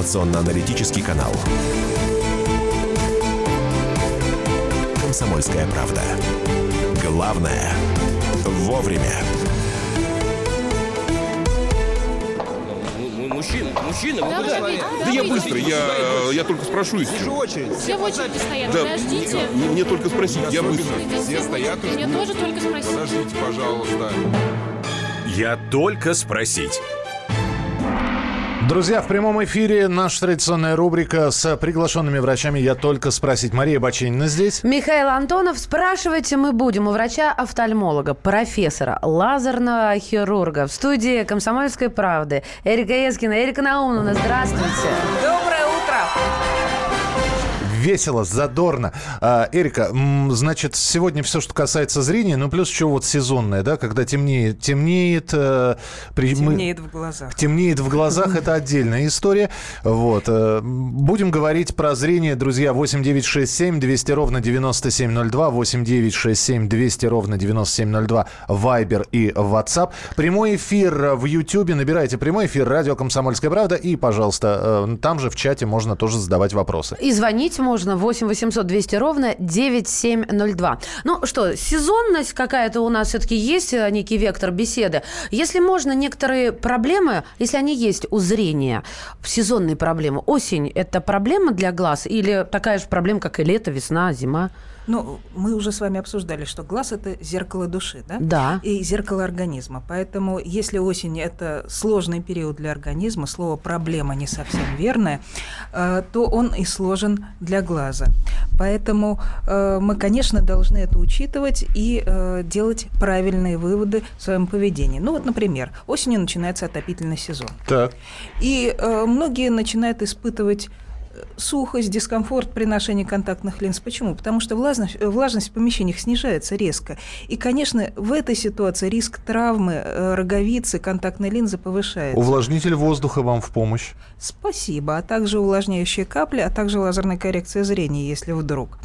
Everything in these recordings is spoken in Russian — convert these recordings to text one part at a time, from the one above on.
информационно-аналитический канал. «Комсомольская правда». Главное – вовремя. Мужчина, мужчина, вы Да, куда? Да я быстро, я, я только спрошу их. Вижу очередь. Все в очереди стоят, Да, подождите. мне, мне только спросить, я быстро. Все стоят ждут. тоже только спросить. Подождите, пожалуйста. Я только спросить. Друзья, в прямом эфире наша традиционная рубрика с приглашенными врачами «Я только спросить». Мария Баченина здесь. Михаил Антонов, спрашивайте мы будем у врача-офтальмолога, профессора, лазерного хирурга в студии «Комсомольской правды» Эрика Ескина. Эрика Наумовна, здравствуйте. Доброе утро. Весело, задорно. А, Эрика, значит, сегодня все, что касается зрения, ну плюс еще вот сезонное, да, когда темнеет, темнеет. э, при- Темнеет в глазах. Темнеет в глазах, это отдельная история. Вот. э, Будем говорить про зрение, друзья. 8967 200 ровно 9702, 8967 200 ровно 9702, Вайбер и WhatsApp. Прямой эфир в Ютьюбе. Набирайте прямой эфир «Радио Комсомольская правда». И, пожалуйста, э, там же в чате можно тоже задавать вопросы. И звонить можно 8 800 200 ровно 9702. Ну что, сезонность какая-то у нас все-таки есть, э, некий вектор беседы. Если можно, некоторые проблемы, если они есть у зрения, сезонные проблемы, осень – это проблема для глаз или такая же проблема, как и лето, весна, зима? Ну, мы уже с вами обсуждали, что глаз – это зеркало души, да? Да. И зеркало организма. Поэтому, если осень – это сложный период для организма, слово «проблема» не совсем верное, э, то он и сложен для глаза. Поэтому э, мы, конечно, должны это учитывать и э, делать правильные выводы в своем поведении. Ну вот, например, осенью начинается отопительный сезон. Так. И э, многие начинают испытывать сухость, дискомфорт при ношении контактных линз. Почему? Потому что влажность, э, влажность в помещениях снижается резко. И, конечно, в этой ситуации риск травмы э, роговицы контактной линзы повышается. Увлажнитель воздуха вам в помощь. Спасибо. А также увлажняющие капли, а также лазерная коррекция зрения, если вдруг.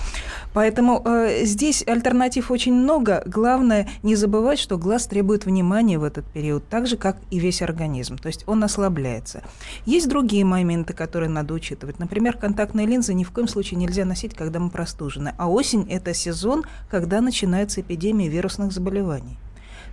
Поэтому э, здесь альтернатив очень много. Главное не забывать, что глаз требует внимания в этот период, так же, как и весь организм. То есть он ослабляется. Есть другие моменты, которые надо учитывать. Например, контактные линзы ни в коем случае нельзя носить, когда мы простужены. А осень – это сезон, когда начинается эпидемия вирусных заболеваний.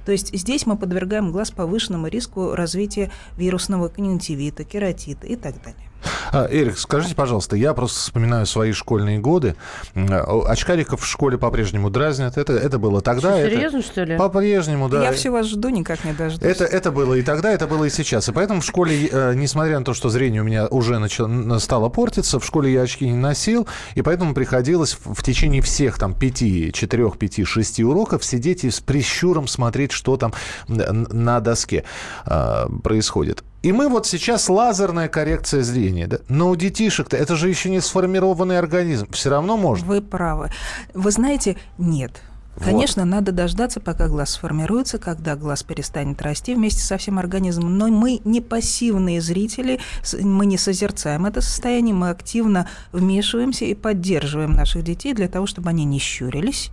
То есть здесь мы подвергаем глаз повышенному риску развития вирусного конъюнктивита, кератита и так далее. А, Эрик, скажите, пожалуйста, я просто вспоминаю свои школьные годы. А, Очкариков в школе по-прежнему дразнят. Это, это было тогда. это- Серьезно, что ли? По-прежнему, да. Я все вас жду, никак не дождусь. Это, это было и тогда, это было и сейчас. И поэтому в школе, э, несмотря на то, что зрение у меня уже начало, стало портиться, в школе я очки не носил, и поэтому приходилось в, течение всех там пяти, четырех, пяти, шести уроков сидеть и с прищуром смотреть, что там на доске э, происходит. И мы вот сейчас лазерная коррекция зрения. Да? Но у детишек-то это же еще не сформированный организм. Все равно можно. Вы правы. Вы знаете, нет. Вот. Конечно, надо дождаться, пока глаз сформируется, когда глаз перестанет расти вместе со всем организмом. Но мы не пассивные зрители, мы не созерцаем это состояние, мы активно вмешиваемся и поддерживаем наших детей для того, чтобы они не щурились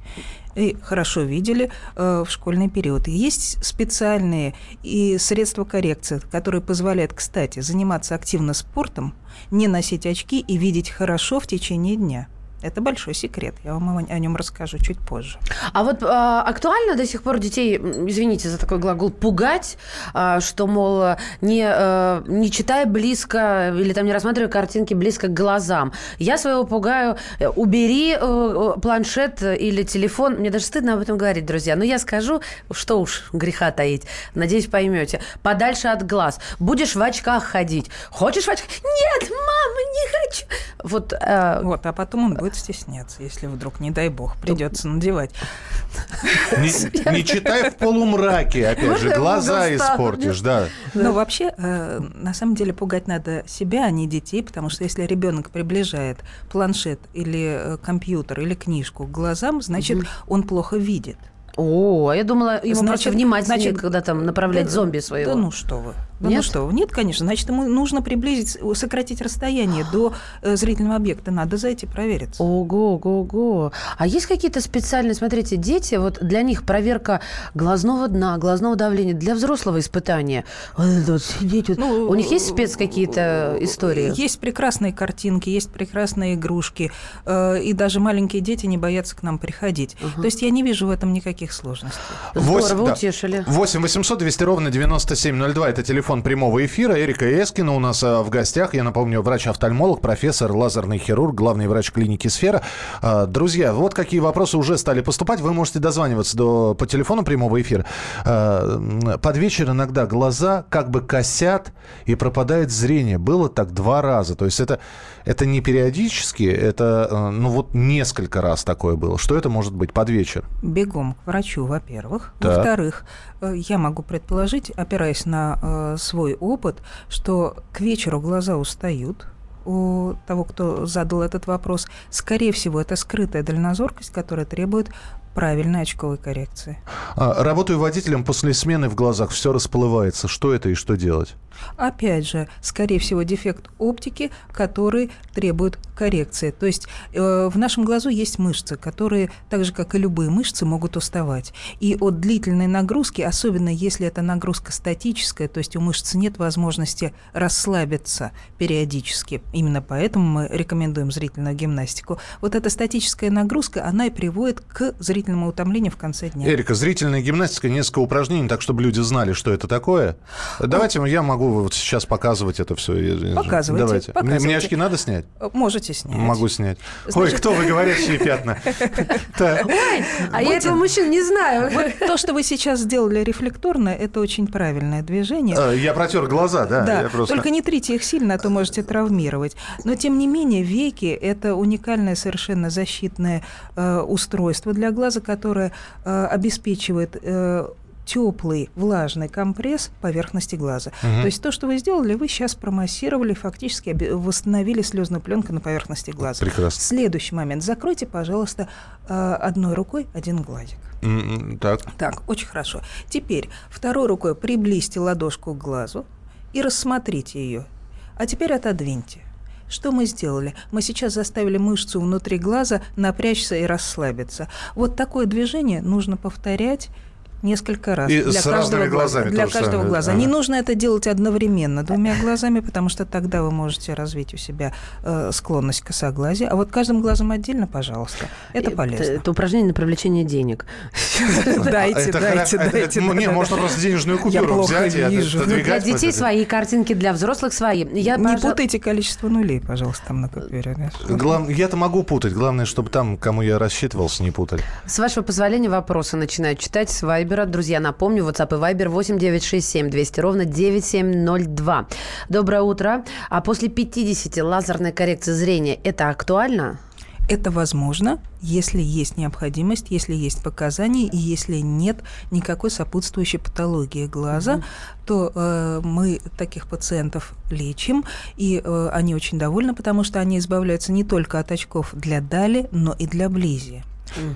и хорошо видели э, в школьный период. Есть специальные и средства коррекции, которые позволяют, кстати, заниматься активно спортом, не носить очки и видеть хорошо в течение дня. Это большой секрет. Я вам о нем расскажу чуть позже. А вот а, актуально до сих пор детей, извините за такой глагол, пугать, а, что, мол, не, э, не читая близко или там не рассматривая картинки близко к глазам. Я своего пугаю, э, убери э, э, планшет или телефон. Мне даже стыдно об этом говорить, друзья. Но я скажу, что уж греха таить. Надеюсь, поймете. Подальше от глаз. Будешь в очках ходить. Хочешь в очках? Нет, мама, не хочу. Вот э, Вот, а потом он будет стесняться, если вдруг, не дай бог, придется надевать. Не, не читай в полумраке, опять же, глаза испортишь, да. Но вообще, э, на самом деле, пугать надо себя, а не детей, потому что если ребенок приближает планшет или э, компьютер или книжку к глазам, значит, он плохо видит. О, а я думала, ему Значит- просто внимательнее, значит, когда там направлять Да- зомби своего. Да ну что вы. Да Нет? ну что, нет, конечно. Значит, ему нужно приблизить, сократить расстояние до э, зрительного объекта. Надо зайти провериться. Ого, ого, ого. А есть какие-то специальные, смотрите, дети, вот для них проверка глазного дна, глазного давления, для взрослого испытания. Вот это вот сидеть вот. Ну, У них есть спец какие-то истории? Есть прекрасные картинки, есть прекрасные игрушки, э, и даже маленькие дети не боятся к нам приходить. То есть я не вижу в этом никаких сложностей. Здорово, да. утешили. 8 800 200 ровно 9702. Это телефон прямого эфира. Эрика Эскина у нас а, в гостях. Я напомню, врач-офтальмолог, профессор, лазерный хирург, главный врач клиники «Сфера». А, Друзья, вот какие вопросы уже стали поступать. Вы можете дозваниваться до, по телефону прямого эфира. М, Под вечер иногда глаза как бы косят и пропадает зрение. Было так два раза. То есть это, это не периодически, это э, ну вот несколько раз такое было. Что это может быть под вечер? Бегом к врачу, во-первых. Так. Во-вторых, э, я могу предположить, опираясь на э, свой опыт, что к вечеру глаза устают у того, кто задал этот вопрос. Скорее всего, это скрытая дальнозоркость, которая требует правильной очковой коррекции. А, Работаю водителем после смены в глазах, все расплывается. Что это и что делать? Опять же, скорее всего, дефект оптики, который требует коррекции. То есть э, в нашем глазу есть мышцы, которые, так же как и любые мышцы, могут уставать. И от длительной нагрузки, особенно если это нагрузка статическая, то есть у мышц нет возможности расслабиться периодически, именно поэтому мы рекомендуем зрительную гимнастику, вот эта статическая нагрузка, она и приводит к зрительному утомлению в конце дня. Эрика, зрительная гимнастика, несколько упражнений, так чтобы люди знали, что это такое. Давайте я могу вот сейчас показывать это все. Показывайте, Давайте. Мне- Мне, показывайте. очки надо снять? Можете снять. Могу снять. Ой, Значит- кто вы, говорящие пятна? Так. А я этого мужчин не знаю. Вот то, что вы сейчас сделали рефлекторно, это очень правильное движение. Э, Я протер глаза, да. Да, только не трите их сильно, а то можете травмировать. Но тем не менее, веки это уникальное совершенно защитное э, устройство для глаза, которое э, обеспечивает э, теплый влажный компресс поверхности глаза. То есть то, что вы сделали, вы сейчас промассировали, фактически восстановили слезную пленку на поверхности глаза. Прекрасно. Следующий момент. Закройте, пожалуйста, э, одной рукой один глазик. М, Так. Так, очень хорошо. Теперь второй рукой приблизьте ладошку к глазу и рассмотрите ее. А теперь отодвиньте. Что мы сделали? Мы сейчас заставили мышцу внутри глаза напрячься и расслабиться. Вот такое движение нужно повторять несколько раз. И с разными глаза. глазами Для то же каждого самое. глаза. Ага. Не нужно это делать одновременно двумя глазами, потому что тогда вы можете развить у себя э, склонность к косоглазию. А вот каждым глазом отдельно, пожалуйста. Это полезно. Это упражнение на привлечение денег. Дайте, Это дайте, это- дайте. ну, Не, можно просто денежную купюру взять и отодвигать Для детей это. свои картинки, для взрослых свои. Я, Не путайте количество нулей, пожалуйста, там на купюре. Я-то могу путать. Главное, чтобы там, кому я рассчитывался, не путали. С вашего позволения вопросы начинаю читать с Вайбера. Друзья, напомню, WhatsApp и Viber 8967 200 ровно 9702. Доброе утро. А после 50 лазерной коррекции зрения это актуально? Это возможно, если есть необходимость, если есть показания и если нет никакой сопутствующей патологии глаза, то э, мы таких пациентов лечим, и э, они очень довольны, потому что они избавляются не только от очков для дали, но и для близи.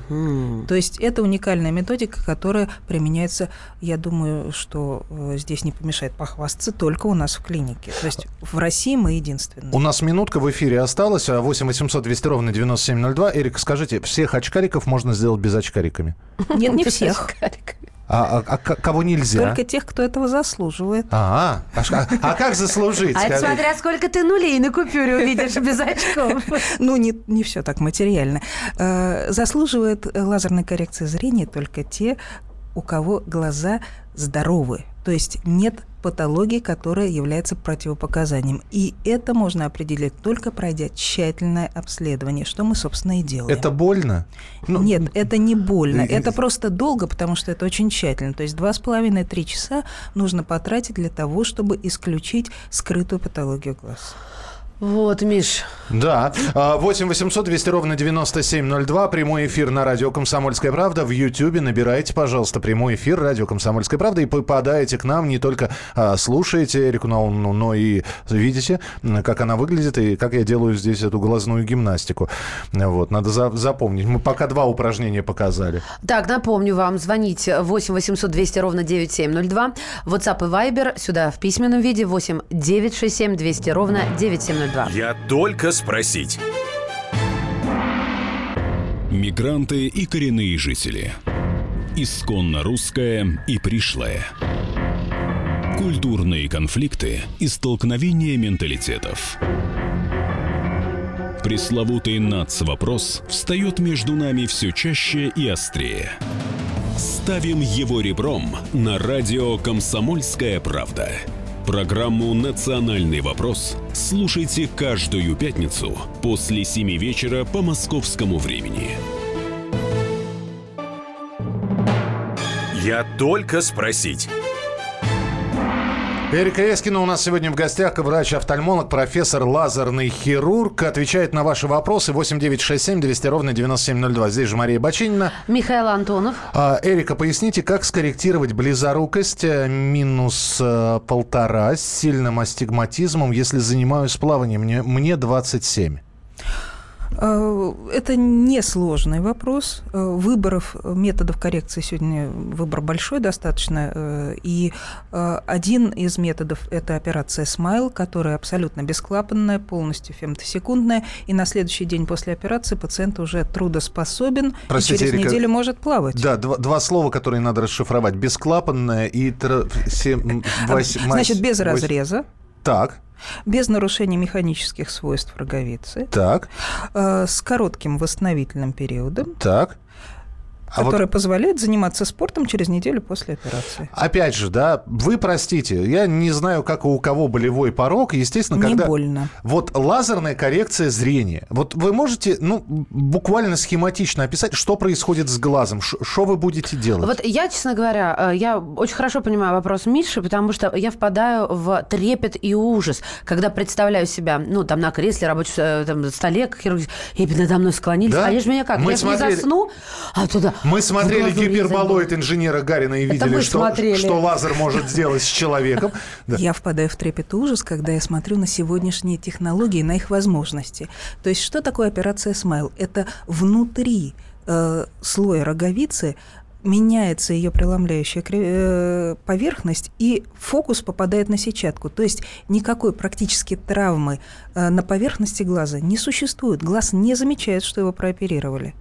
Мгм. То есть это уникальная методика, которая применяется, я думаю, что э, здесь не помешает похвастаться только у нас в клинике. То есть в России мы единственные. У нас минутка в эфире осталась. а 8 800 200 ровно 9702. Эрик, скажите, всех очкариков можно сделать без очкариками? Нет, не всех. А, а- а кого нельзя? Только тех, кто этого заслуживает. А, а, а- а как заслужить? А это смотря сколько ты нулей на купюре увидишь без очков. Ну, не, не все так материально. Э, Заслуживает лазерной коррекции зрения только те, у кого глаза здоровы. То есть нет патологии, которая является противопоказанием. И это можно определить только пройдя тщательное обследование, что мы, собственно, и делаем. Это больно? Ну, Нет, это не больно. и- Это просто долго, потому что это очень тщательно. То есть два с половиной три часа нужно потратить для того, чтобы исключить скрытую патологию глаз. Вот, Миш. Да. А, 8 800 200 ровно 9702. Прямой эфир на радио «Комсомольская правда». В Ютьюбе набирайте, пожалуйста, прямой эфир радио «Комсомольская правда» и попадаете к нам. Не только а, слушаете Эрику Науну, но и видите, как она выглядит и как я делаю здесь эту глазную гимнастику. Вот, надо за- запомнить. Мы пока два упражнения показали. Так, напомню вам, звоните 8 800 200 ровно 9702. WhatsApp и Viber сюда в письменном виде 8 967 200 ровно 9702. Я только спросить. Мигранты и коренные жители. Исконно русская и пришлая. Культурные конфликты и столкновения менталитетов. Пресловутый НАЦ-вопрос встает между нами все чаще и острее. Ставим его ребром на радио «Комсомольская правда». Программу «Национальный вопрос» слушайте каждую пятницу после 7 вечера по московскому времени. Я только спросить. Эрика Эскина у нас сегодня в гостях, врач-офтальмолог, профессор, лазерный хирург. Отвечает на ваши вопросы 8967 200 ровно 9702. Здесь же Мария Бачинина. Михаил Антонов. А, Эрика, поясните, как скорректировать близорукость э, минус э, полтора с сильным астигматизмом, если занимаюсь плаванием? Мне, мне 27. Э, Это несложный вопрос. Э, Выборов, э, методов коррекции сегодня выбор большой достаточно. И один из методов – это операция «Смайл», которая абсолютно бесклапанная, полностью фемтосекундная. И на следующий день после операции пациент уже трудоспособен Простите, и через Эрика, неделю может плавать. Да, два, два слова, которые надо расшифровать. Бесклапанная и... тр- сем- вось- Значит, без разреза, Так, без нарушения механических свойств роговицы, так, э, с коротким восстановительным периодом, так. А вот который позволяет заниматься спортом через неделю после операции. Опять же, да, вы простите, я не знаю, как у кого болевой порог, естественно, Не когда... больно. Вот лазерная коррекция зрения. Вот вы можете, ну, буквально схематично описать, что происходит с глазом, что вы будете делать? Вот я, честно говоря, э, я очень хорошо понимаю вопрос Миши, потому что я впадаю в трепет и ужас, когда представляю себя, ну, там, на кресле, рабочем э, там, столе, хирург, и надо мной склонились. Да? А я же меня как? Мы я же не смотрели- засну, а туда... Мы смотрели гиперболоид инженера Гарина и видели, что, что лазер может сделать с человеком. Да. Я впадаю в трепет ужас, когда я смотрю на сегодняшние технологии, на их возможности. То есть, что такое операция Смайл? Это внутри э, слоя роговицы меняется ее преломляющая э, поверхность, и фокус попадает на сетчатку. То есть никакой практически травмы э, на поверхности глаза не существует. Глаз не замечает, что его прооперировали.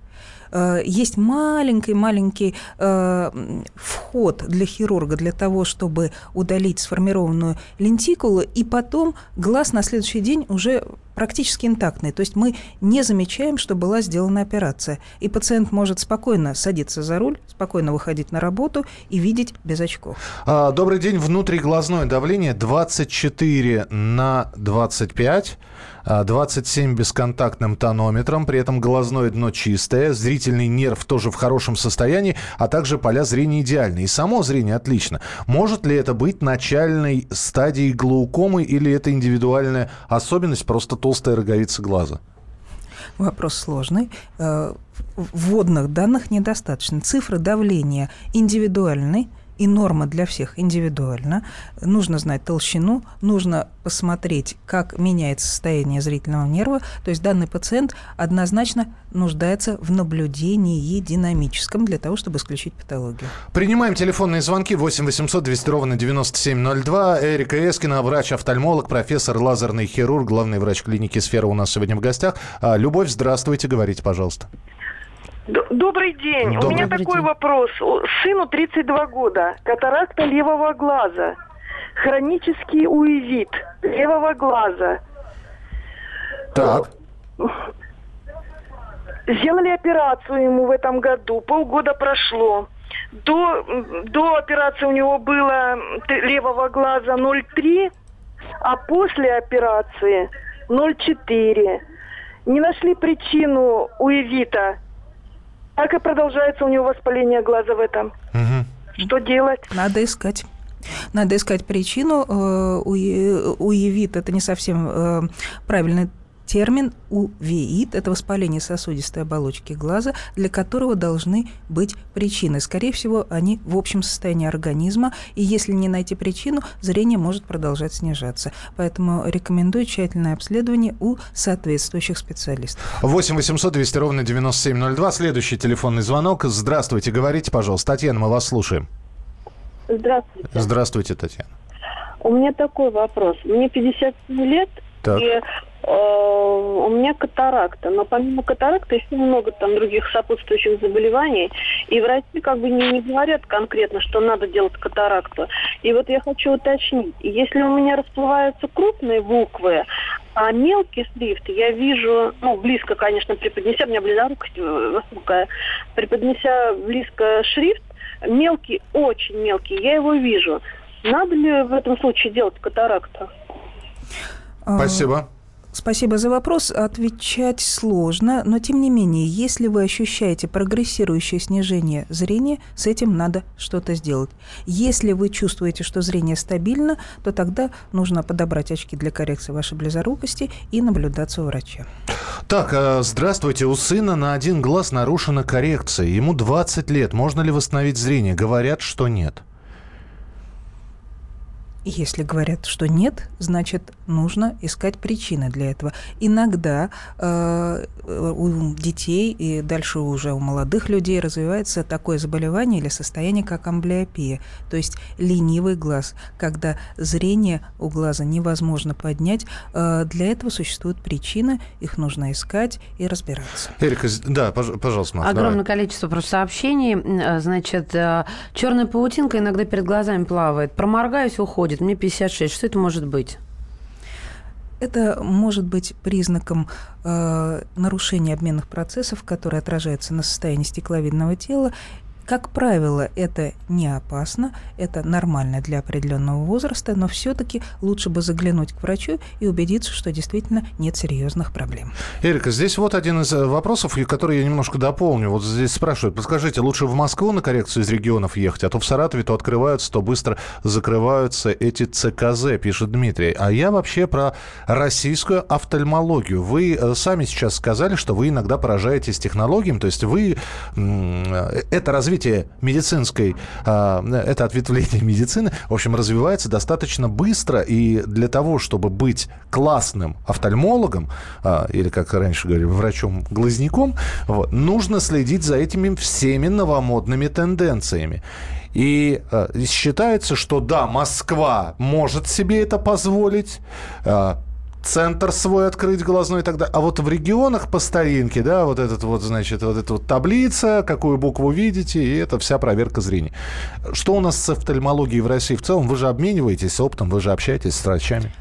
Э, Есть маленький-маленький э, вход для хирурга для того, чтобы удалить сформированную лентикулу, и потом глаз на следующий день уже практически интактный. То есть мы не замечаем, что была сделана операция. И пациент может спокойно садиться за руль, спокойно выходить на работу и видеть без очков. А, Добрый день. Внутриглазное давление 24 на 25. А, 27 бесконтактным тонометром, при этом глазное дно чистое, зрительный нерв тоже в хорошем состоянии, а также поля зрения идеальны. И само зрение отлично. Может ли это быть начальной стадией глаукомы или это индивидуальная особенность, просто толстая роговица глаза? Вопрос сложный. Э, Вводных данных недостаточно. Цифры давления индивидуальны, и норма для всех индивидуальна. Нужно знать толщину, нужно посмотреть, как меняется состояние зрительного нерва. То есть данный пациент однозначно нуждается в наблюдении динамическом для того, чтобы исключить патологию. Принимаем телефонные звонки 8 800 200 ровно 9702. Эрика Эскина, врач-офтальмолог, профессор, лазерный хирург, главный врач клиники «Сфера» у нас сегодня в гостях. А, Любовь, здравствуйте, говорите, пожалуйста. Добрый день. Добрый У меня Добрый такой день. вопрос. Сыну 32 года. Катаракта левого глаза. Хронический уизит левого глаза. Так. Сделали операцию ему в этом году. Полгода прошло. До, до операции у него было левого глаза 0,3, а после операции 0,4. Не нашли причину уизита. Так и продолжается у него воспаление глаза в этом. Мгм. Что делать? Надо искать. Надо искать причину. Э, уявит – это не совсем э, правильный термин увеит – это воспаление сосудистой оболочки глаза, для которого должны быть причины. Скорее всего, они в общем состоянии организма, и если не найти причину, зрение может продолжать снижаться. Поэтому рекомендую тщательное обследование у соответствующих специалистов. 8 800 200 ровно 9702. Следующий телефонный звонок. Здравствуйте, говорите, пожалуйста. Татьяна, мы вас слушаем. Здравствуйте. Здравствуйте, Татьяна. У меня такой вопрос. Мне 57 лет, так. и у меня катаракта, но помимо катаракты есть много там других сопутствующих заболеваний, и врачи как бы не, не говорят конкретно, что надо делать катаракту. И вот я хочу уточнить, если у меня расплываются крупные буквы, а мелкий шрифт я вижу, ну, близко, конечно, преподнеся, у меня близорукость высокая, преподнеся близко шрифт, мелкий, очень мелкий, я его вижу. Надо ли в этом случае делать катаракту? Спасибо. Спасибо за вопрос. Отвечать сложно, но тем не менее, если вы ощущаете прогрессирующее снижение зрения, с этим надо что-то сделать. Если вы чувствуете, что зрение стабильно, то тогда нужно подобрать очки для коррекции вашей близорукости и наблюдаться у врача. Так, э, здравствуйте. У сына на один глаз нарушена коррекция. Ему 20 лет. Можно ли восстановить зрение? Говорят, что нет. Если говорят, что нет, значит, нужно искать причины для этого. Иногда э, у детей и дальше уже у молодых людей развивается такое заболевание или состояние, как амблиопия, то есть ленивый глаз, когда зрение у глаза невозможно поднять. Э, для этого существуют причины, их нужно искать и разбираться. Эрика, да, пожалуйста, Маша, Огромное давай. количество просто сообщений. Э, значит, э, черная паутинка иногда перед глазами плавает. Проморгаюсь, уходит уходит, мне 56. Что это может быть? Это может быть признаком э, нарушения обменных процессов, которые отражаются на состоянии стекловидного тела как правило, это не опасно, это нормально для определенного возраста, но все-таки лучше бы заглянуть к врачу и убедиться, что действительно нет серьезных проблем. Эрика, здесь вот один из э, вопросов, который я немножко дополню. Вот здесь спрашивают, подскажите, лучше в Москву на коррекцию из регионов ехать, а то в Саратове то открываются, то быстро закрываются эти ЦКЗ, пишет Дмитрий. А я вообще про российскую офтальмологию. Вы э, сами сейчас сказали, что вы иногда поражаетесь технологиями, то есть вы э, это развитие развитие медицинской, а, это ответвление медицины, в общем, развивается достаточно быстро. И для того, чтобы быть классным офтальмологом, а, или, как раньше говорили, врачом-глазняком, вот, нужно следить за этими всеми новомодными тенденциями. И э, считается, что да, Москва может себе это позволить, центр свой открыть глазной далее. А вот в регионах по старинке, да, вот этот вот, значит, вот эта вот таблица, какую букву видите, и это вся проверка зрения. Что у нас с офтальмологией в России в целом? Вы же обмениваетесь опытом, вы же общаетесь с врачами.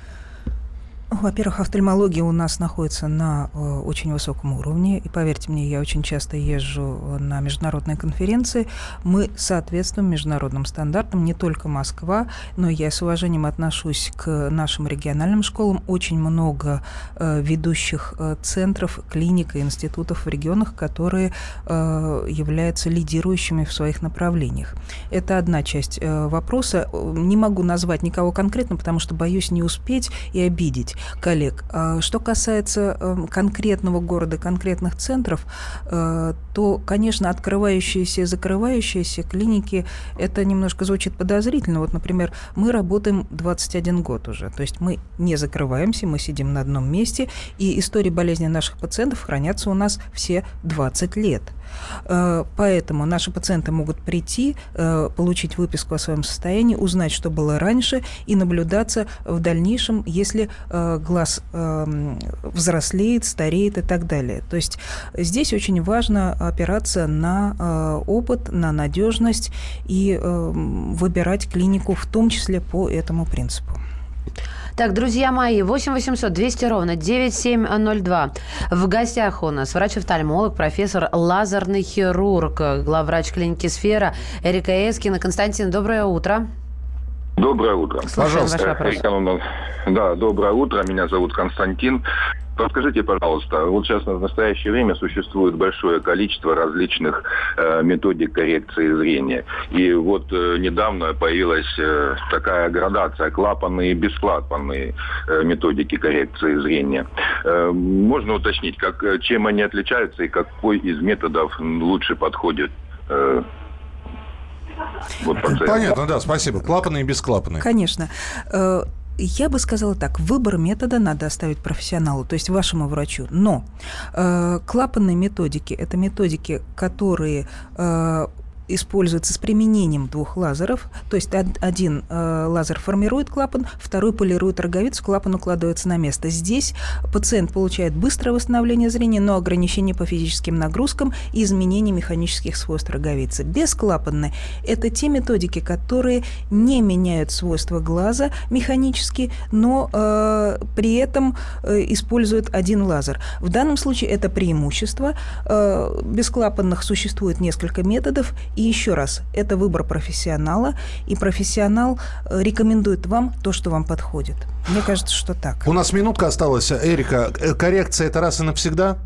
Во-первых, офтальмология у нас находится на э, очень высоком уровне, и поверьте мне, я очень часто езжу на международные конференции. Мы соответствуем международным стандартам, не только Москва, но я с уважением отношусь к нашим региональным школам. Очень много э, ведущих э, центров, клиник и институтов в регионах, которые являются лидирующими в своих направлениях. Это одна часть вопроса. Не могу назвать никого конкретно, потому что боюсь не успеть и обидеть коллег. А что касается эм, конкретного города, конкретных центров, э, то, конечно, открывающиеся и закрывающиеся клиники, это немножко звучит подозрительно. Вот, например, мы работаем 21 год уже, то есть мы не закрываемся, мы сидим на одном месте, и истории болезни наших пациентов хранятся у нас все 20 лет. Э, поэтому наши пациенты могут прийти, э, получить выписку о своем состоянии, узнать, что было раньше, и наблюдаться в дальнейшем, если э, глаз эм, взрослеет, стареет и так далее. То есть здесь очень важно опираться на опыт, на надежность и эм, выбирать клинику в том числе по этому принципу. Так, друзья мои, 8 800 200 ровно 9702. В гостях у нас врач-офтальмолог, профессор, лазерный хирург, главврач клиники «Сфера» Эрика Эскина. Константин, доброе утро. Доброе утро. Слушаем Пожалуйста. ваш вопрос. Да, доброе утро. Меня зовут Константин. Подскажите, пожалуйста, вот сейчас в настоящее время существует большое количество различных э, методик коррекции зрения. И вот э, недавно появилась э, такая градация клапанные и бесклапанные э, методики коррекции зрения. Э, можно уточнить, как, э, чем они отличаются и какой из методов лучше подходит э, вот? Понятно, да, спасибо. Клапаны и бесклапаны. Конечно. Я бы сказала так, выбор метода надо оставить профессионалу, то есть вашему врачу. Но э, клапанные методики – это методики, которые э, используется с применением двух лазеров. То есть один э, лазер формирует клапан, второй полирует роговицу, клапан укладывается на место. Здесь пациент получает быстрое восстановление зрения, но ограничение по физическим нагрузкам и изменение механических свойств роговицы. Бесклапанные – это те методики, которые не меняют свойства глаза механически, но э, при этом э, используют один лазер. В данном случае это преимущество. Э, бесклапанных существует несколько методов, еще раз, это выбор профессионала, и профессионал э, рекомендует вам то, что вам подходит. Мне кажется, что так. У нас минутка осталась. Эрика, э, коррекция – это раз и навсегда?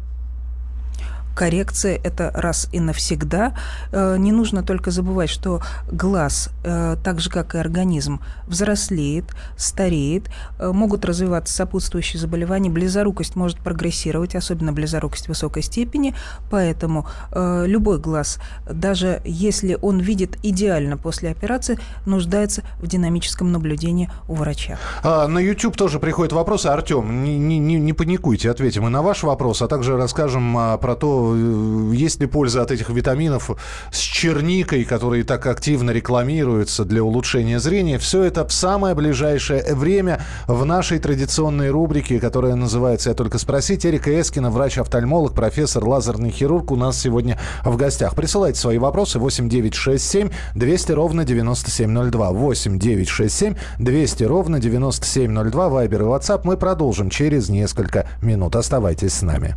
Коррекция – это раз и навсегда. Э, не нужно только забывать, что глаз, э, так же как и организм, взрослеет, стареет, э, могут развиваться сопутствующие заболевания, близорукость может прогрессировать, особенно близорукость высокой степени, поэтому любой глаз, даже если он видит идеально после операции, нуждается в динамическом наблюдении у врача. А, на YouTube тоже приходят вопросы. Артем, не, не, не паникуйте, ответим и на ваш вопрос, а также расскажем а, про то, есть ли польза от этих витаминов с черникой, которые так активно рекламируются для улучшения зрения. Все это в самое ближайшее время в нашей традиционной рубрике, которая называется «Я только спросить». Эрика Эскина, врач-офтальмолог, профессор, лазерный хирург у нас сегодня в гостях. Присылайте свои вопросы 8 9 6 7 200 ровно 9702. 8 9 6 7 200 ровно 9702. Вайбер и WhatsApp. Мы продолжим через несколько минут. Оставайтесь с нами.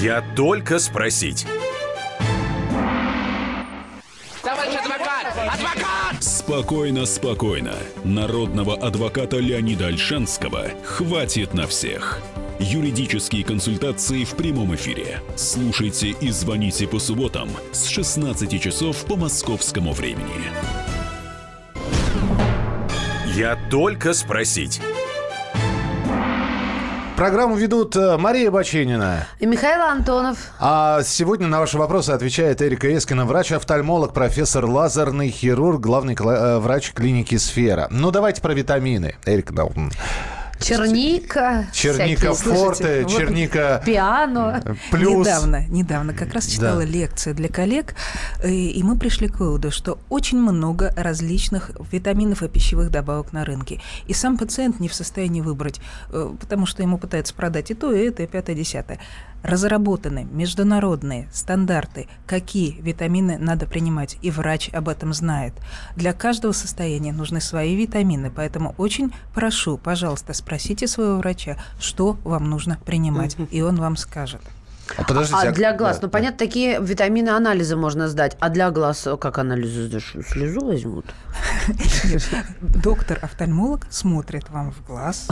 Я только спросить. Товарищ адвокат! Адвокат! Спокойно, спокойно. Народного адвоката Леонида Альшанского хватит на всех. Юридические консультации в прямом эфире. Слушайте и звоните по субботам с 16 часов по московскому времени. Я только спросить. Программу ведут э, Мария Баченина и Михаил Антонов. А сегодня на ваши вопросы отвечает Эрика Эскина, врач-офтальмолог, профессор лазерный хирург, главный э, врач клиники «Сфера». Ну, давайте про витамины. Эрика, да. Черника. Черника форте, вот черника... Пиано. Плюс. Недавно, недавно как раз читала да. лекции для коллег, и, и мы пришли к выводу, что очень много различных витаминов и пищевых добавок на рынке. И сам пациент не в состоянии выбрать, э, потому что ему пытаются продать и то, и это, и пятое, и десятое разработаны международные стандарты, какие витамины надо принимать, и врач об этом знает. Для каждого состояния нужны свои витамины, поэтому очень прошу, пожалуйста, спросите своего врача, что вам нужно принимать, и он вам скажет. А, подождите, а, а для глаз, да, ну да. понятно, такие витамины анализы можно сдать, а для глаз как анализы сдашь? Слезу возьмут? Доктор-офтальмолог смотрит вам в глаз.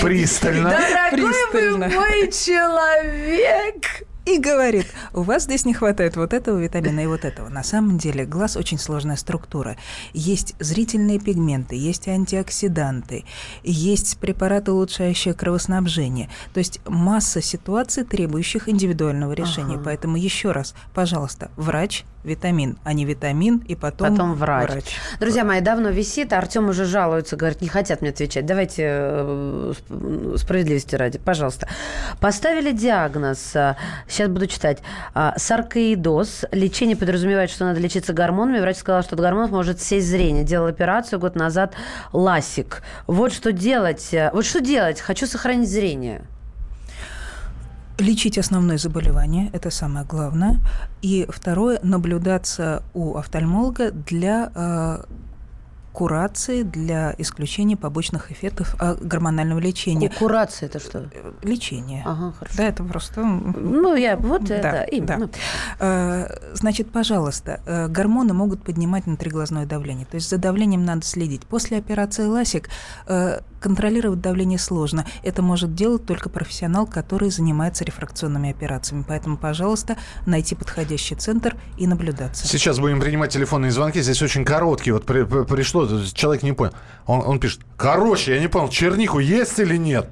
Пристально. Дорогой вы мой человек! И говорит, у вас здесь не хватает вот этого витамина и вот этого. На самом деле глаз очень сложная структура. Есть зрительные пигменты, есть антиоксиданты, есть препараты, улучшающие кровоснабжение. То есть масса ситуаций, требующих индивидуального решения. Ага. Поэтому еще раз, пожалуйста, врач витамин, а не витамин, и потом, потом врач. врач. Друзья мои, давно висит, Артем уже жалуется, говорит, не хотят мне отвечать. Давайте э, справедливости ради, пожалуйста. Поставили диагноз, сейчас буду читать, а, саркоидоз. Лечение подразумевает, что надо лечиться гормонами. Врач сказал, что от гормонов может сесть зрение. Делал операцию год назад, ласик. Вот что делать, вот что делать, хочу сохранить зрение. Лечить основное заболевание, это самое главное. И второе, наблюдаться у офтальмолога для э, курации для исключения побочных эффектов а, гормонального лечения. Курация это что? Э, лечение. Ага, хорошо. Да, это просто... Ну, я вот да, это именно. Да. Э, значит, пожалуйста, э, гормоны могут поднимать внутриглазное давление. То есть за давлением надо следить. После операции ласик Контролировать давление сложно. Это может делать только профессионал, который занимается рефракционными операциями. Поэтому, пожалуйста, найти подходящий центр и наблюдаться. Сейчас будем принимать телефонные звонки. Здесь очень короткие. Вот при- при- пришло, человек не понял. Он, он пишет, короче, я не понял, чернику есть или нет?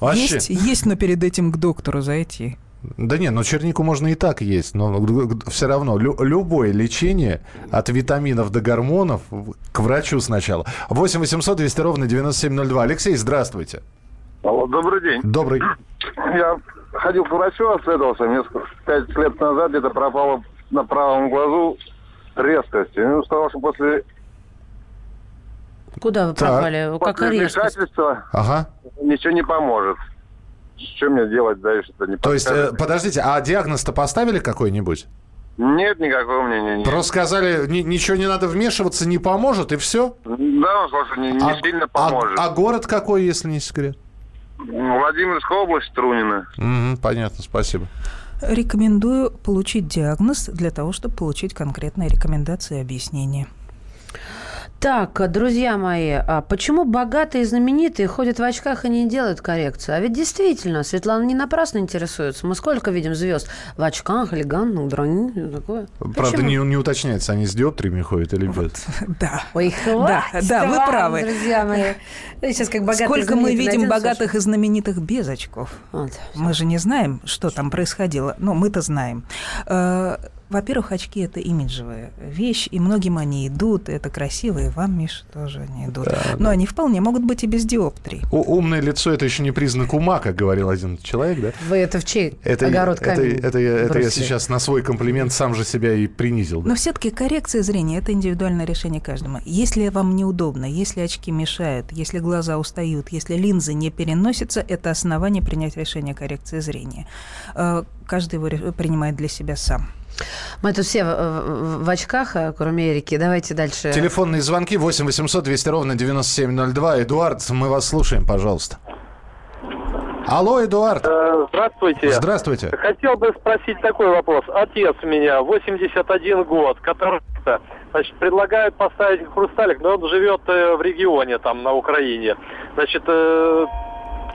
Вообще. Есть, есть, но перед этим к доктору зайти. Да нет, ну чернику можно и так есть, но все равно лю- любое лечение от витаминов до гормонов к врачу сначала. 8 800 200 ровно 9702. Алексей, здравствуйте. Алло, добрый день. Добрый. Я ходил к врачу, обследовался. Мне пять лет назад где-то пропало на правом глазу резкость. И ну, сказал, что после, Куда вы Так. пропали? После резкость? Ага. ничего не поможет. Что мне делать дальше? -то не То есть, э, подождите, а диагноз-то поставили какой-нибудь? Нет никакого меня. Не, Просто сказали, ни- ничего не надо вмешиваться, не поможет, и все? Да, он что не, не сильно поможет. а город какой, если не секрет? Владимирская область, Трунина. Мгм, понятно, спасибо. Рекомендую получить диагноз для того, чтобы получить конкретные рекомендации и объяснения. Так, друзья мои, а почему богатые и знаменитые ходят в очках и не делают коррекцию? А ведь действительно, Светлана не напрасно интересуется. Мы сколько видим звезд в очках, элегантных, дранных, такое. Правда, Почему? не, не уточняется, они с диоптриями ходят или без. Да. Ой, Да, хватит да, вы вам, правы. друзья мои. Ну, Сейчас как богатые Сколько мы видим богатых и знаменитых без очков? Вот. Мы же не знаем, что там происходило. Но мы-то знаем. Э, Во-первых, очки – это имиджевая вещь, и многим они идут, и это красиво, и вам, Миша, тоже они идут. Но они вполне могут быть и без диоптрий. У- умное лицо это еще не признак ума, как говорил один человек, да? Вы это в чей Это, огород это, камень это, я, это я бросили? сейчас на свой комплимент сам же себя и принизил. да. Но все-таки коррекция зрения – это индивидуальное решение каждому. Если вам неудобно, если очки мешают, если глаза устают, если линзы не переносятся, это основание принять решение коррекции зрения. Э, Каждый его принимает для себя сам. Мы тут все в, в- в очках, а, кроме Эрики. Давайте дальше. Телефонные звонки 8 800 200 ровно 9702. Эдуард, мы вас слушаем, пожалуйста. Алло, Эдуард. Э, Здравствуйте. Здравствуйте. Хотел бы спросить такой вопрос. Отец у меня, 81 год, который значит, предлагают поставить хрусталик, но он живет э, в регионе, там, на Украине. Значит, э,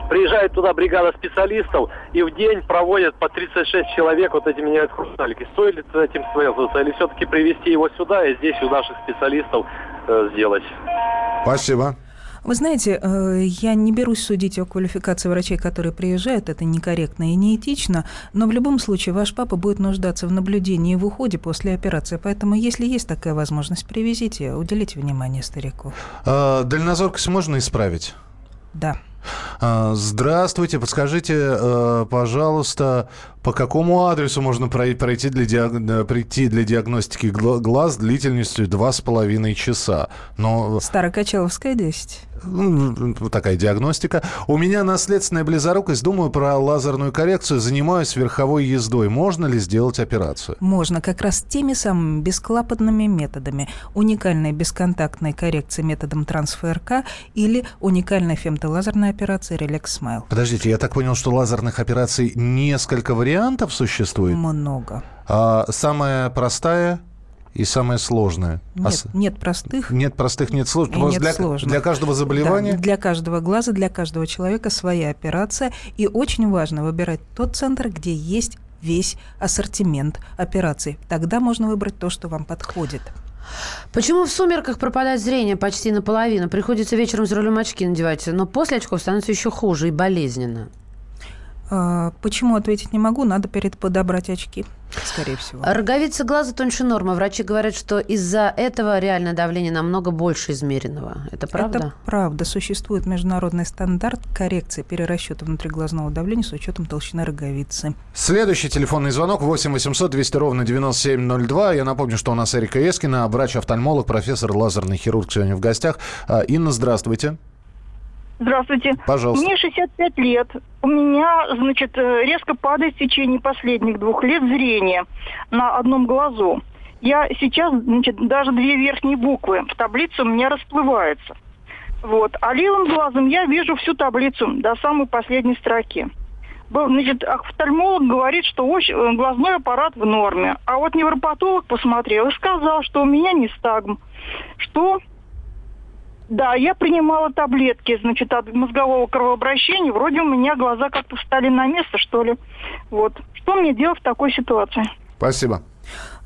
приезжает туда бригада специалистов, и в день проводят по 36 человек, вот эти меняют хрусталики. Стоит ли с этим связываться, или все-таки привезти его сюда и здесь у наших специалистов э, сделать? Спасибо. Вы знаете, э, я не берусь судить о квалификации врачей, которые приезжают, это некорректно и неэтично, но в любом случае ваш папа будет нуждаться в наблюдении и в уходе после операции, поэтому если есть такая возможность, привезите, уделите внимание старику. А, дальнозоркость можно исправить? Да. А, Здравствуйте, подскажите, э, пожалуйста, по какому адресу можно прой- пройти для, диаг- э, прийти для диагностики гла- глаз длительностью два с половиной часа? Но Старокачаловская 10. м, вот такая диагностика. У меня наследственная близорукость, думаю про лазерную коррекцию, занимаюсь верховой ездой. Можно ли сделать операцию? Можно как раз теми самыми бесклапанными методами. Уникальной бесконтактной коррекции методом трансфер-РК или уникальной фемтолазерной операции Relax Smile. Подождите, я так понял, что лазерных операций несколько вариантов существует? Много. А самая простая и самая сложная? А Нет, с- нет простых. Нет простых, нет сложных. Нет для, сложных. для каждого заболевания? Да, для каждого глаза, для каждого человека своя операция. И очень важно выбирать тот центр, где есть весь ассортимент операций. Тогда можно выбрать то, что вам подходит. Почему в сумерках пропадает зрение почти наполовину? Приходится вечером за рулем очки надевать, но после очков становится еще хуже и болезненно. А, Почему ответить не могу? Надо перед подобрать очки, скорее всего. Роговица глаза тоньше нормы. Врачи говорят, что из-за этого реальное давление намного больше измеренного. Это правда? Это правда. Существует международный стандарт коррекции перерасчета внутриглазного давления с учетом толщины роговицы. Следующий телефонный звонок 8 800 200 ровно 9702. Я напомню, что у нас Эрика Ескина, врач-офтальмолог, профессор, лазерный хирург сегодня в гостях. А, Инна, здравствуйте. Здравствуйте. Пожалуйста. Мне 65 лет. У меня, значит, э, резко падает в течение последних двух лет зрение на одном глазу. Я сейчас, значит, даже две верхние буквы в таблице у меня расплываются. Вот. А левым глазом я вижу всю таблицу до самой последней строки. Значит, офтальмолог говорит, что э, глазной аппарат в норме. А вот невропатолог посмотрел и сказал, что у меня не стагм. Что Да, я принимала таблетки, значит, от мозгового кровообращения. Вроде у меня глаза как-то встали на место, что ли. Вот. Что мне делать в такой ситуации? Спасибо.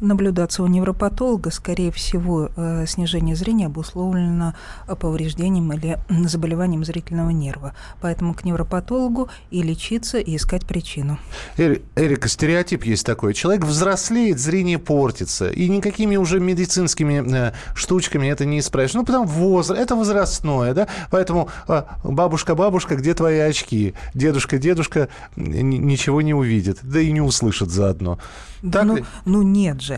Наблюдаться у невропатолога, скорее всего, э, снижение зрения обусловлено повреждением или заболеванием зрительного нерва. Поэтому к невропатологу и лечиться, и искать причину. Эри- Эрика, стереотип есть такой. Человек взрослеет, зрение портится. И никакими уже медицинскими э, штучками это не исправишь. Ну, потому возраст, это возрастное, да? Поэтому э, бабушка, бабушка, где твои очки? Дедушка, дедушка ничего не увидит. Да и не услышит заодно. Так ну, ли? ну нет же.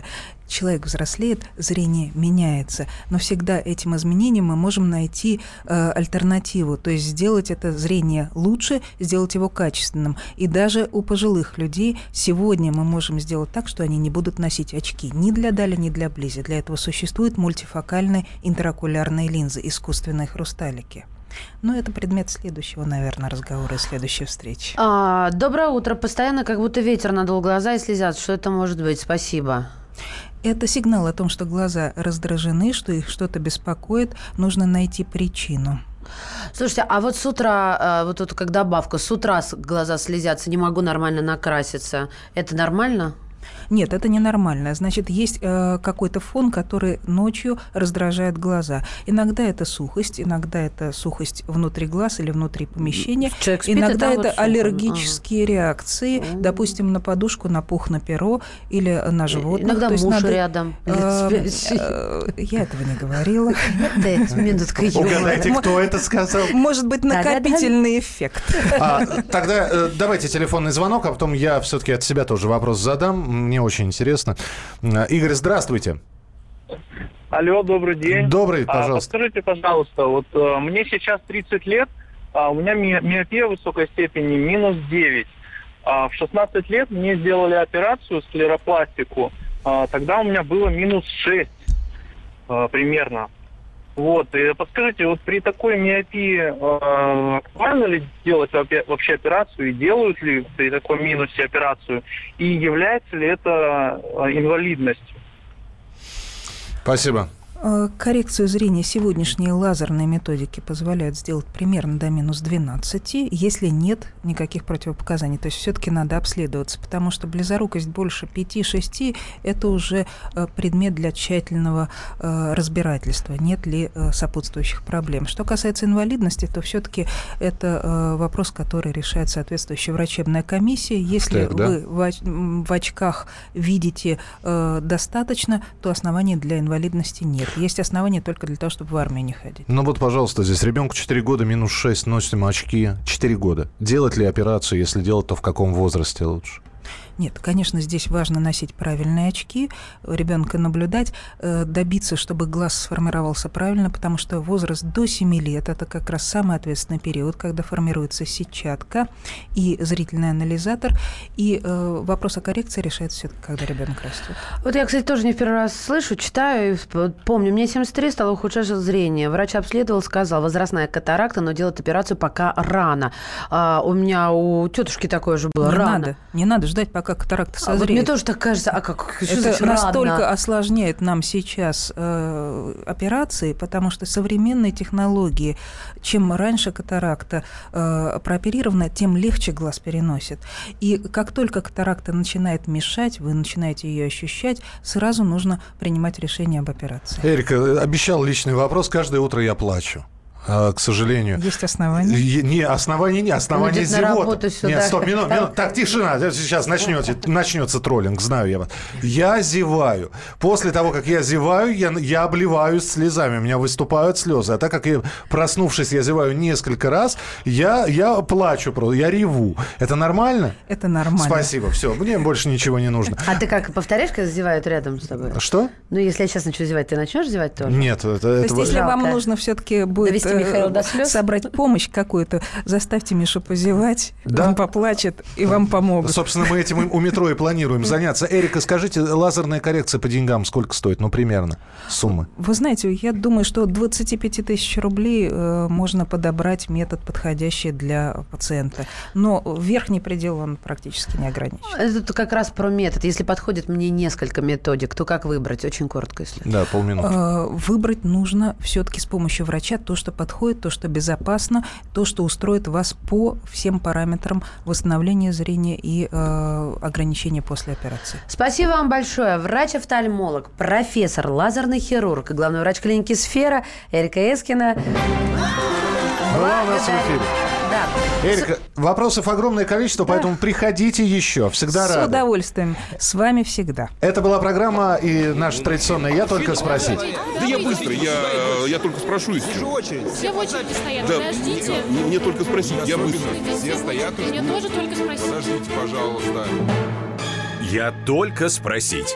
Человек взрослеет, зрение меняется, но всегда этим изменением мы можем найти э, альтернативу, то есть сделать это зрение лучше, сделать его качественным. И даже у пожилых людей сегодня мы можем сделать так, что они не будут носить очки ни для дали, ни для близи. Для этого существуют мультифокальные интерокулярные линзы, искусственные хрусталики. Но это предмет следующего, наверное, разговора и следующей встречи. А, доброе утро. Постоянно как будто ветер надул глаза и слезят. Что это может быть? Спасибо. Это сигнал о том, что глаза раздражены, что их что-то беспокоит, нужно найти причину. Слушайте, а вот с утра, э, вот тут как добавка, с утра глаза слезятся, не могу нормально накраситься. Это нормально? Нет, это ненормально. Значит, есть э, какой-то фон, который ночью раздражает глаза. Иногда это сухость, иногда это сухость внутри глаз или внутри помещения. Человек спит, иногда это вот аллергические реакции, допустим, на подушку, на пух, на перо или на животных. Иногда То есть муж надо, рядом. э, э, Я этого не говорила. Юмора. Угадайте, кто это сказал? Может быть, накопительный эффект. А, тогда э, давайте телефонный звонок, а потом я все-таки от себя тоже вопрос задам. Мне очень интересно. Игорь, здравствуйте. Алло, добрый день. Добрый, А, пожалуйста. подскажите, пожалуйста, вот э, мне сейчас 30 лет, а у меня ми- миопия высокой степени минус 9. А в 16 лет мне сделали операцию, склеропластику. Тогда у меня было минус 6 а, примерно. Вот, и подскажите, вот при такой миопии э, актуально ли делать вообще операцию и делают ли при таком минусе операцию? И является ли это э, инвалидностью? Спасибо. Э, Коррекцию зрения сегодняшние лазерные методики позволяют сделать примерно до минус 12, если нет никаких противопоказаний. То есть все-таки надо обследоваться, потому что близорукость больше 5-6 – это уже э, предмет для тщательного э, разбирательства, нет ли сопутствующих проблем. Что касается инвалидности, то все-таки это вопрос, который решает соответствующая врачебная комиссия. Если Так, да. вы в, очках видите достаточно, то оснований для инвалидности нет. Есть основания только для того, чтобы в армию не ходить. Ну вот, пожалуйста, здесь ребенку 4 года, минус 6, носим очки. 4 года. Делать ли операцию? Если делать, то в каком возрасте лучше? Нет, конечно, здесь важно носить правильные очки, ребенка наблюдать, э, добиться, чтобы глаз сформировался правильно, потому что возраст до 7 лет – это как раз самый ответственный период, когда формируется сетчатка и зрительный анализатор, и э, вопрос о коррекции решается все-таки, когда ребенок растет. Вот я, кстати, тоже не в первый раз слышу, читаю, помню, мне 73 стало ухудшаться зрение. Врач обследовал, сказал, возрастная катаракта, но делать операцию пока рано. А, у меня у тетушки такое же было не рано. надо, не надо ждать, пока катаракта А вот созреет. мне тоже так кажется, а как? Что Это значит рано? настолько осложняет нам сейчас э, операции, потому что современные технологии, чем раньше катаракта э, прооперирована, тем легче глаз переносит. И как только катаракта начинает мешать, вы начинаете ее ощущать, сразу нужно принимать решение об операции. Эрика, обещал личный вопрос. Каждое утро я плачу. А, к сожалению. Есть основания? Не, основания не, основания на зевота. Нет, стоп, минут, минут. Так, тишина, сейчас начнется, начнется троллинг, знаю я вас. Я зеваю. После того, как я зеваю, я, я обливаюсь слезами, у меня выступают слезы. А так как я, проснувшись, я зеваю несколько раз, я, я плачу просто, я реву. Это нормально? Это нормально. Спасибо, все, мне больше ничего не нужно. А ты как, повторяешь, когда зевают рядом с тобой? Что? Ну, если я сейчас начну зевать, ты начнешь зевать тоже? Нет, это... То есть, это- если вам нужно все-таки будет Михаил, до слез? собрать помощь какую-то, заставьте Мишу позевать, Да. он поплачет, и вам помогут. Собственно, мы этим у метро и планируем заняться. Эрика, скажите, лазерная коррекция по деньгам сколько стоит? Ну, примерно, суммы. Вы знаете, я думаю, что от 25 тысяч рублей э, можно подобрать метод, подходящий для пациента. Но верхний предел, он практически не ограничен. Это как раз про метод. Если подходит мне несколько методик, то как выбрать? Очень коротко, если. Да, полминуты. Э, Выбрать нужно все-таки с помощью врача то, что подходит, то, что безопасно, то, что устроит вас по всем параметрам восстановления зрения и э, ограничения после операции. Спасибо вам большое. Врач-офтальмолог, профессор, лазерный хирург и главный врач клиники «Сфера» Эрика Эскина. Была у нас в эфире. Да. Эрика, вопросов огромное количество, поэтому приходите еще. Всегда С рады. удовольствием. С вами всегда. Это была программа и наша традиционная «Я только спросить». Да я быстро, я, э, я только спрошу и все. Все в очереди стоят, Да, подождите. мне, мне только спросить, я быстро. Все стоят Мне тоже только спросить. Подождите, пожалуйста. Я только спросить.